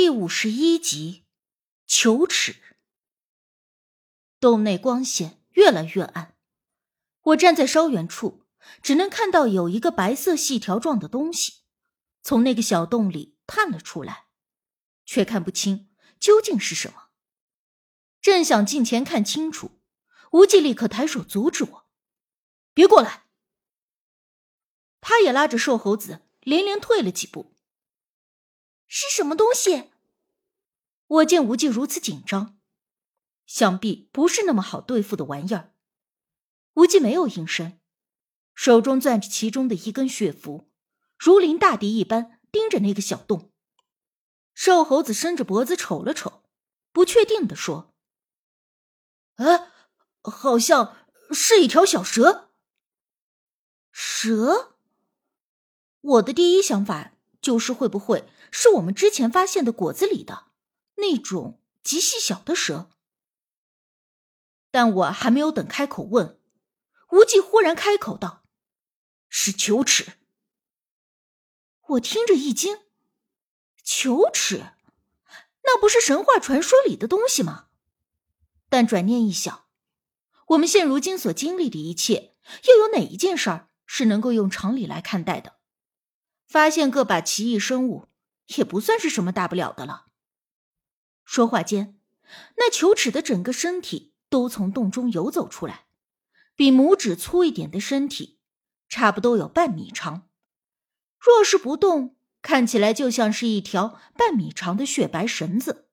第五十一集，球齿。洞内光线越来越暗，我站在稍远处，只能看到有一个白色细条状的东西从那个小洞里探了出来，却看不清究竟是什么。正想近前看清楚，无忌立刻抬手阻止我：“别过来！”他也拉着瘦猴子连连退了几步。是什么东西？我见无忌如此紧张，想必不是那么好对付的玩意儿。无忌没有应声，手中攥着其中的一根血符，如临大敌一般盯着那个小洞。瘦猴子伸着脖子瞅了瞅，不确定的说：“哎，好像是一条小蛇。”蛇？我的第一想法就是会不会……是我们之前发现的果子里的那种极细小的蛇，但我还没有等开口问，无忌忽然开口道：“是球齿。”我听着一惊，球齿，那不是神话传说里的东西吗？但转念一想，我们现如今所经历的一切，又有哪一件事儿是能够用常理来看待的？发现个把奇异生物。也不算是什么大不了的了。说话间，那球齿的整个身体都从洞中游走出来，比拇指粗一点的身体，差不多有半米长。若是不动，看起来就像是一条半米长的雪白绳子。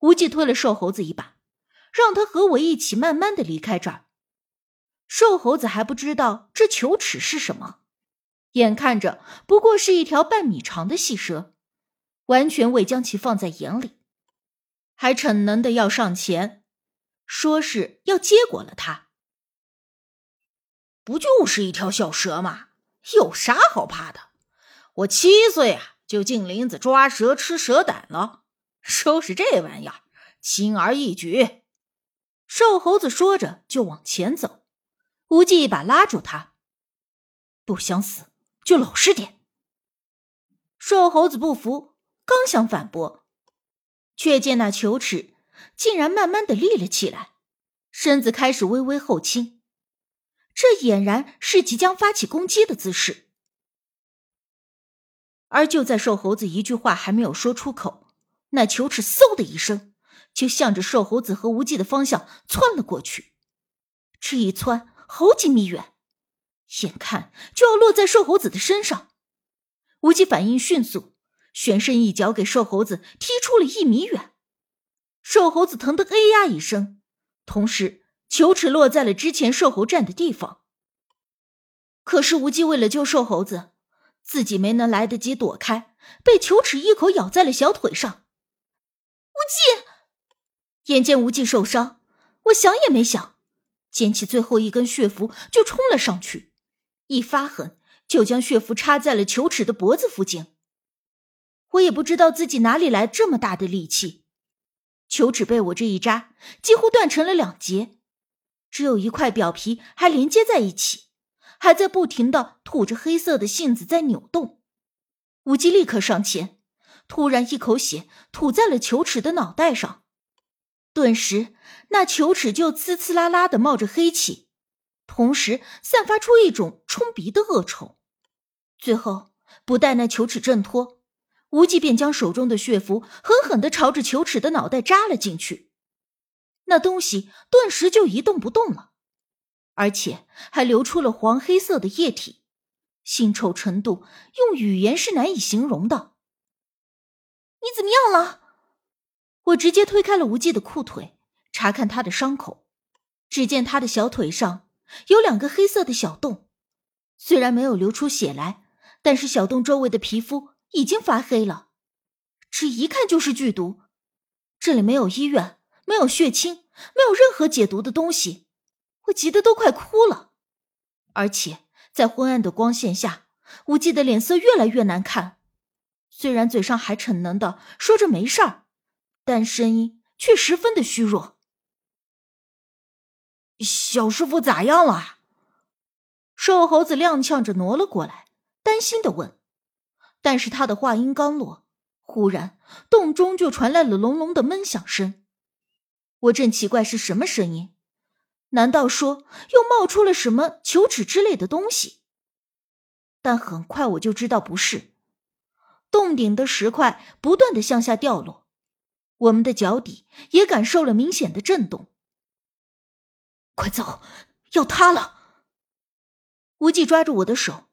无忌推了瘦猴子一把，让他和我一起慢慢的离开这儿。瘦猴子还不知道这球齿是什么。眼看着不过是一条半米长的细蛇，完全未将其放在眼里，还逞能的要上前，说是要结果了它。不就是一条小蛇吗？有啥好怕的？我七岁啊就进林子抓蛇吃蛇胆了，收拾这玩意儿轻而易举。瘦猴子说着就往前走，无忌一把拉住他，不想死。就老实点。瘦猴子不服，刚想反驳，却见那球齿竟然慢慢的立了起来，身子开始微微后倾，这俨然是即将发起攻击的姿势。而就在瘦猴子一句话还没有说出口，那球齿嗖的一声，就向着瘦猴子和无忌的方向窜了过去，这一窜好几米远。眼看就要落在瘦猴子的身上，无忌反应迅速，旋身一脚给瘦猴子踢出了一米远。瘦猴子疼得哎呀一声，同时球齿落在了之前瘦猴站的地方。可是无忌为了救瘦猴子，自己没能来得及躲开，被球齿一口咬在了小腿上。无忌，眼见无忌受伤，我想也没想，捡起最后一根血符就冲了上去。一发狠，就将血符插在了球齿的脖子附近。我也不知道自己哪里来这么大的力气，球齿被我这一扎，几乎断成了两截，只有一块表皮还连接在一起，还在不停的吐着黑色的信子在扭动。无忌立刻上前，突然一口血吐在了球齿的脑袋上，顿时那球齿就呲呲啦啦的冒着黑气。同时散发出一种冲鼻的恶臭，最后不待那球齿挣脱，无忌便将手中的血符狠狠的朝着球齿的脑袋扎了进去。那东西顿时就一动不动了，而且还流出了黄黑色的液体，腥臭程度用语言是难以形容的。你怎么样了？我直接推开了无忌的裤腿，查看他的伤口，只见他的小腿上。有两个黑色的小洞，虽然没有流出血来，但是小洞周围的皮肤已经发黑了，这一看就是剧毒。这里没有医院，没有血清，没有任何解毒的东西，我急得都快哭了。而且在昏暗的光线下，无忌的脸色越来越难看，虽然嘴上还逞能的说着没事儿，但声音却十分的虚弱。小师傅咋样了？瘦猴子踉跄着挪了过来，担心的问。但是他的话音刚落，忽然，洞中就传来了隆隆的闷响声。我正奇怪是什么声音，难道说又冒出了什么球齿之类的东西？但很快我就知道不是。洞顶的石块不断的向下掉落，我们的脚底也感受了明显的震动。快走，要塌了！无忌抓住我的手，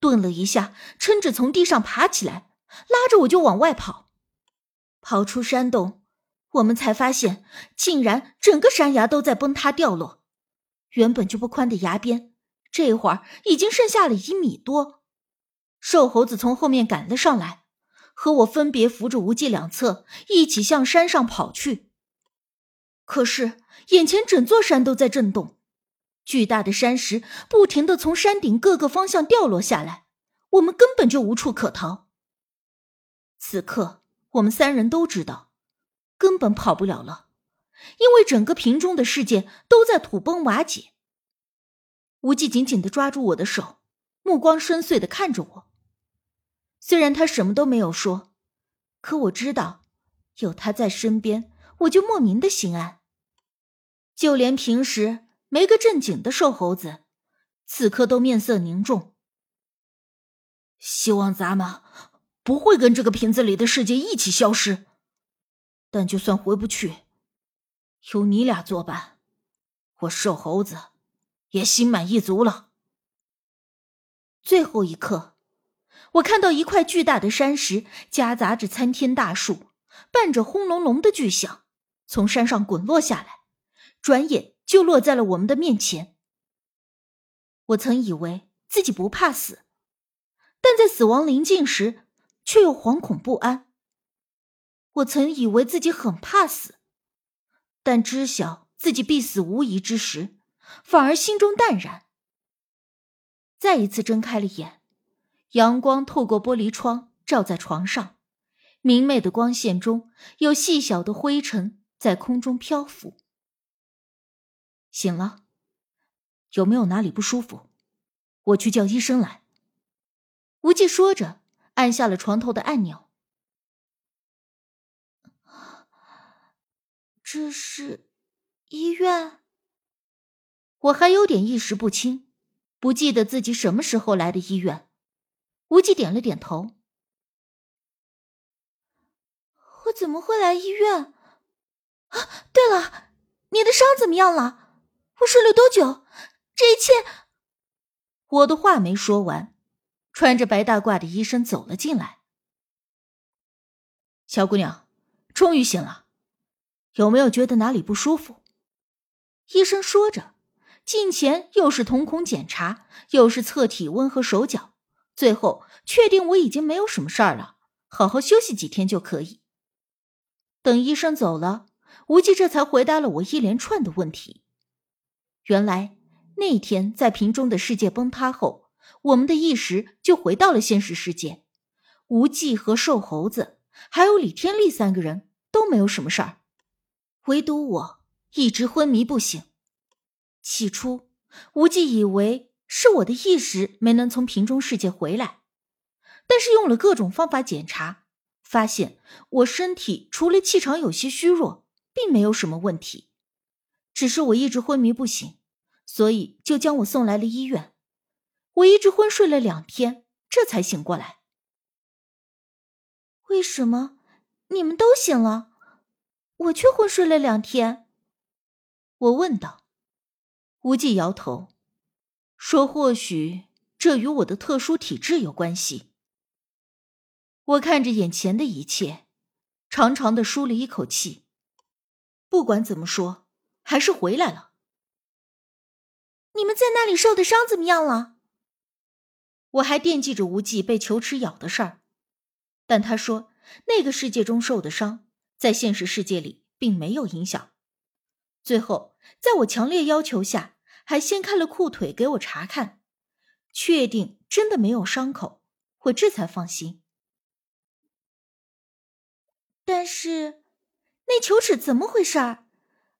顿了一下，撑着从地上爬起来，拉着我就往外跑。跑出山洞，我们才发现，竟然整个山崖都在崩塌掉落。原本就不宽的崖边，这会儿已经剩下了一米多。瘦猴子从后面赶了上来，和我分别扶着无忌两侧，一起向山上跑去。可是眼前整座山都在震动，巨大的山石不停的从山顶各个方向掉落下来，我们根本就无处可逃。此刻我们三人都知道，根本跑不了了，因为整个瓶中的世界都在土崩瓦解。无忌紧紧的抓住我的手，目光深邃的看着我。虽然他什么都没有说，可我知道，有他在身边。我就莫名的心安，就连平时没个正经的瘦猴子，此刻都面色凝重。希望咱们不会跟这个瓶子里的世界一起消失，但就算回不去，有你俩作伴，我瘦猴子也心满意足了。最后一刻，我看到一块巨大的山石夹杂着参天大树，伴着轰隆隆的巨响。从山上滚落下来，转眼就落在了我们的面前。我曾以为自己不怕死，但在死亡临近时，却又惶恐不安。我曾以为自己很怕死，但知晓自己必死无疑之时，反而心中淡然。再一次睁开了眼，阳光透过玻璃窗照在床上，明媚的光线中有细小的灰尘。在空中漂浮。醒了，有没有哪里不舒服？我去叫医生来。无忌说着，按下了床头的按钮。这是医院？我还有点意识不清，不记得自己什么时候来的医院。无忌点了点头。我怎么会来医院？啊，对了，你的伤怎么样了？我睡了多久？这一切……我的话没说完，穿着白大褂的医生走了进来。小姑娘，终于醒了，有没有觉得哪里不舒服？医生说着，近前又是瞳孔检查，又是测体温和手脚，最后确定我已经没有什么事儿了，好好休息几天就可以。等医生走了。无忌这才回答了我一连串的问题。原来那天在瓶中的世界崩塌后，我们的意识就回到了现实世界。无忌和瘦猴子还有李天利三个人都没有什么事儿，唯独我一直昏迷不醒。起初，无忌以为是我的意识没能从瓶中世界回来，但是用了各种方法检查，发现我身体除了气场有些虚弱。并没有什么问题，只是我一直昏迷不醒，所以就将我送来了医院。我一直昏睡了两天，这才醒过来。为什么你们都醒了，我却昏睡了两天？我问道。无忌摇头，说：“或许这与我的特殊体质有关系。”我看着眼前的一切，长长的舒了一口气。不管怎么说，还是回来了。你们在那里受的伤怎么样了？我还惦记着无忌被球齿咬的事儿，但他说那个世界中受的伤，在现实世界里并没有影响。最后，在我强烈要求下，还掀开了裤腿给我查看，确定真的没有伤口，我这才放心。但是。那球齿怎么回事儿？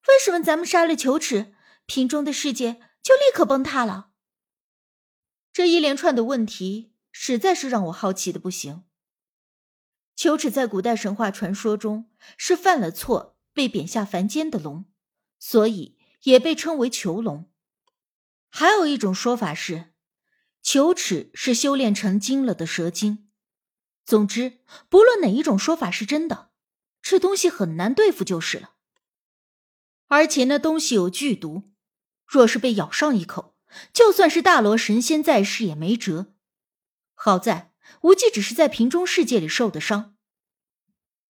为什么咱们杀了球齿，瓶中的世界就立刻崩塌了？这一连串的问题实在是让我好奇的不行。球齿在古代神话传说中是犯了错被贬下凡间的龙，所以也被称为囚龙。还有一种说法是，球齿是修炼成精了的蛇精。总之，不论哪一种说法是真的，这东西很难对付就是了。而且那东西有剧毒，若是被咬上一口，就算是大罗神仙在世也没辙。好在无忌只是在瓶中世界里受的伤。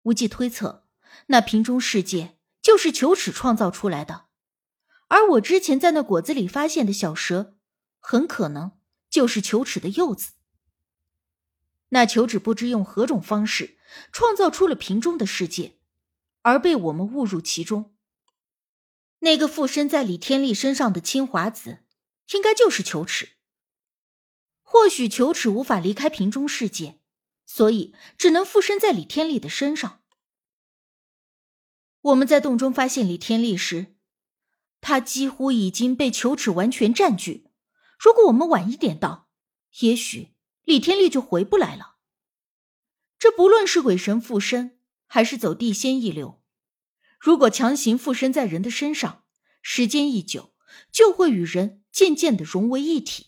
无忌推测，那瓶中世界就是求齿创造出来的。而我之前在那果子里发现的小蛇，很可能就是球齿的幼子。那球齿不知用何种方式创造出了瓶中的世界，而被我们误入其中。那个附身在李天利身上的青华子，应该就是球齿。或许球齿无法离开瓶中世界，所以只能附身在李天利的身上。我们在洞中发现李天利时。他几乎已经被球齿完全占据。如果我们晚一点到，也许李天利就回不来了。这不论是鬼神附身，还是走地仙一流，如果强行附身在人的身上，时间一久，就会与人渐渐的融为一体。